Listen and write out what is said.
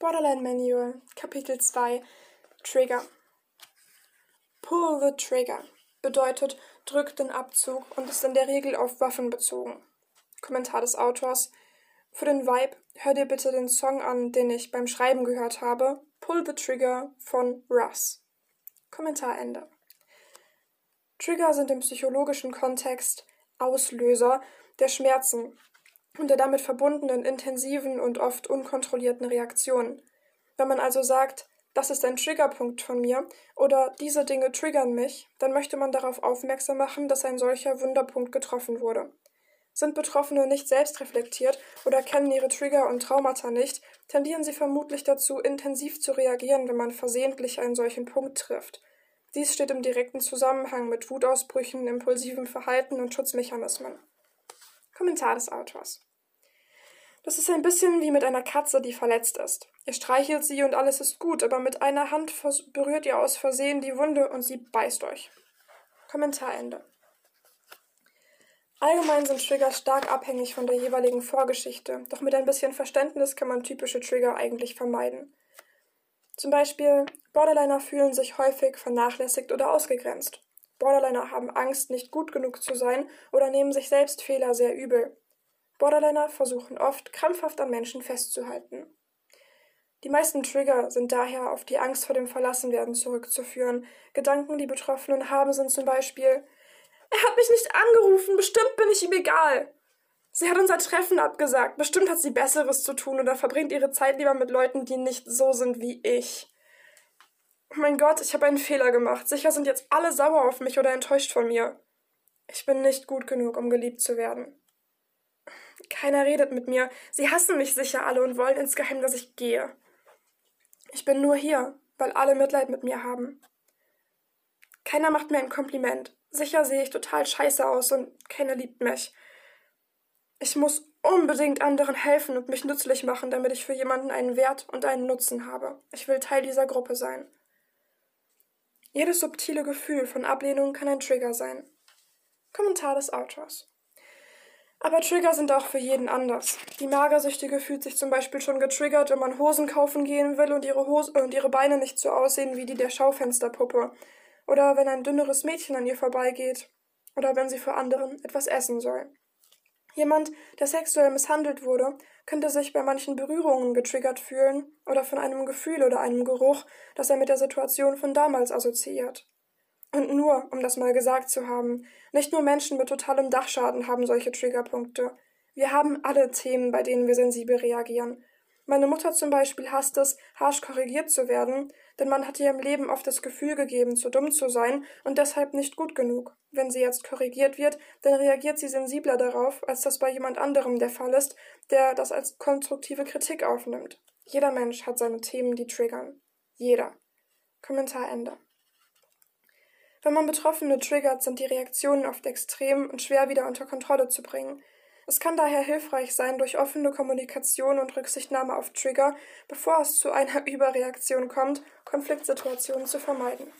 Borderline Manual, Kapitel 2 Trigger. Pull the Trigger bedeutet drück den Abzug und ist in der Regel auf Waffen bezogen. Kommentar des Autors. Für den Vibe hör dir bitte den Song an, den ich beim Schreiben gehört habe. Pull the Trigger von Russ. Kommentar Ende. Trigger sind im psychologischen Kontext Auslöser der Schmerzen und der damit verbundenen intensiven und oft unkontrollierten Reaktionen. Wenn man also sagt, das ist ein Triggerpunkt von mir oder diese Dinge triggern mich, dann möchte man darauf aufmerksam machen, dass ein solcher Wunderpunkt getroffen wurde. Sind Betroffene nicht selbst reflektiert oder kennen ihre Trigger und Traumata nicht, tendieren sie vermutlich dazu, intensiv zu reagieren, wenn man versehentlich einen solchen Punkt trifft. Dies steht im direkten Zusammenhang mit Wutausbrüchen, impulsivem Verhalten und Schutzmechanismen. Kommentar des Autors. Das ist ein bisschen wie mit einer Katze, die verletzt ist. Ihr streichelt sie und alles ist gut, aber mit einer Hand berührt ihr aus Versehen die Wunde und sie beißt euch. Kommentarende. Allgemein sind Trigger stark abhängig von der jeweiligen Vorgeschichte, doch mit ein bisschen Verständnis kann man typische Trigger eigentlich vermeiden. Zum Beispiel, Borderliner fühlen sich häufig vernachlässigt oder ausgegrenzt. Borderliner haben Angst, nicht gut genug zu sein oder nehmen sich selbst Fehler sehr übel. Borderliner versuchen oft, krampfhaft an Menschen festzuhalten. Die meisten Trigger sind daher auf die Angst vor dem Verlassenwerden zurückzuführen. Gedanken, die Betroffenen haben, sind zum Beispiel Er hat mich nicht angerufen, bestimmt bin ich ihm egal. Sie hat unser Treffen abgesagt. Bestimmt hat sie Besseres zu tun oder verbringt ihre Zeit lieber mit Leuten, die nicht so sind wie ich. Oh mein Gott, ich habe einen Fehler gemacht. Sicher sind jetzt alle sauer auf mich oder enttäuscht von mir. Ich bin nicht gut genug, um geliebt zu werden. Keiner redet mit mir. Sie hassen mich sicher alle und wollen insgeheim, dass ich gehe. Ich bin nur hier, weil alle Mitleid mit mir haben. Keiner macht mir ein Kompliment. Sicher sehe ich total scheiße aus und keiner liebt mich. Ich muss unbedingt anderen helfen und mich nützlich machen, damit ich für jemanden einen Wert und einen Nutzen habe. Ich will Teil dieser Gruppe sein. Jedes subtile Gefühl von Ablehnung kann ein Trigger sein. Kommentar des Autors. Aber Trigger sind auch für jeden anders. Die Magersüchtige fühlt sich zum Beispiel schon getriggert, wenn man Hosen kaufen gehen will und ihre, Hose und ihre Beine nicht so aussehen wie die der Schaufensterpuppe. Oder wenn ein dünneres Mädchen an ihr vorbeigeht. Oder wenn sie für anderen etwas essen soll. Jemand, der sexuell misshandelt wurde, könnte sich bei manchen Berührungen getriggert fühlen oder von einem Gefühl oder einem Geruch, das er mit der Situation von damals assoziiert. Und nur, um das mal gesagt zu haben, nicht nur Menschen mit totalem Dachschaden haben solche Triggerpunkte. Wir haben alle Themen, bei denen wir sensibel reagieren. Meine Mutter zum Beispiel hasst es, harsch korrigiert zu werden, denn man hat ihr im Leben oft das Gefühl gegeben, zu dumm zu sein und deshalb nicht gut genug. Wenn sie jetzt korrigiert wird, dann reagiert sie sensibler darauf, als das bei jemand anderem der Fall ist, der das als konstruktive Kritik aufnimmt. Jeder Mensch hat seine Themen, die triggern. Jeder. Kommentar Ende. Wenn man Betroffene triggert, sind die Reaktionen oft extrem und schwer wieder unter Kontrolle zu bringen. Es kann daher hilfreich sein, durch offene Kommunikation und Rücksichtnahme auf Trigger, bevor es zu einer Überreaktion kommt, Konfliktsituationen zu vermeiden.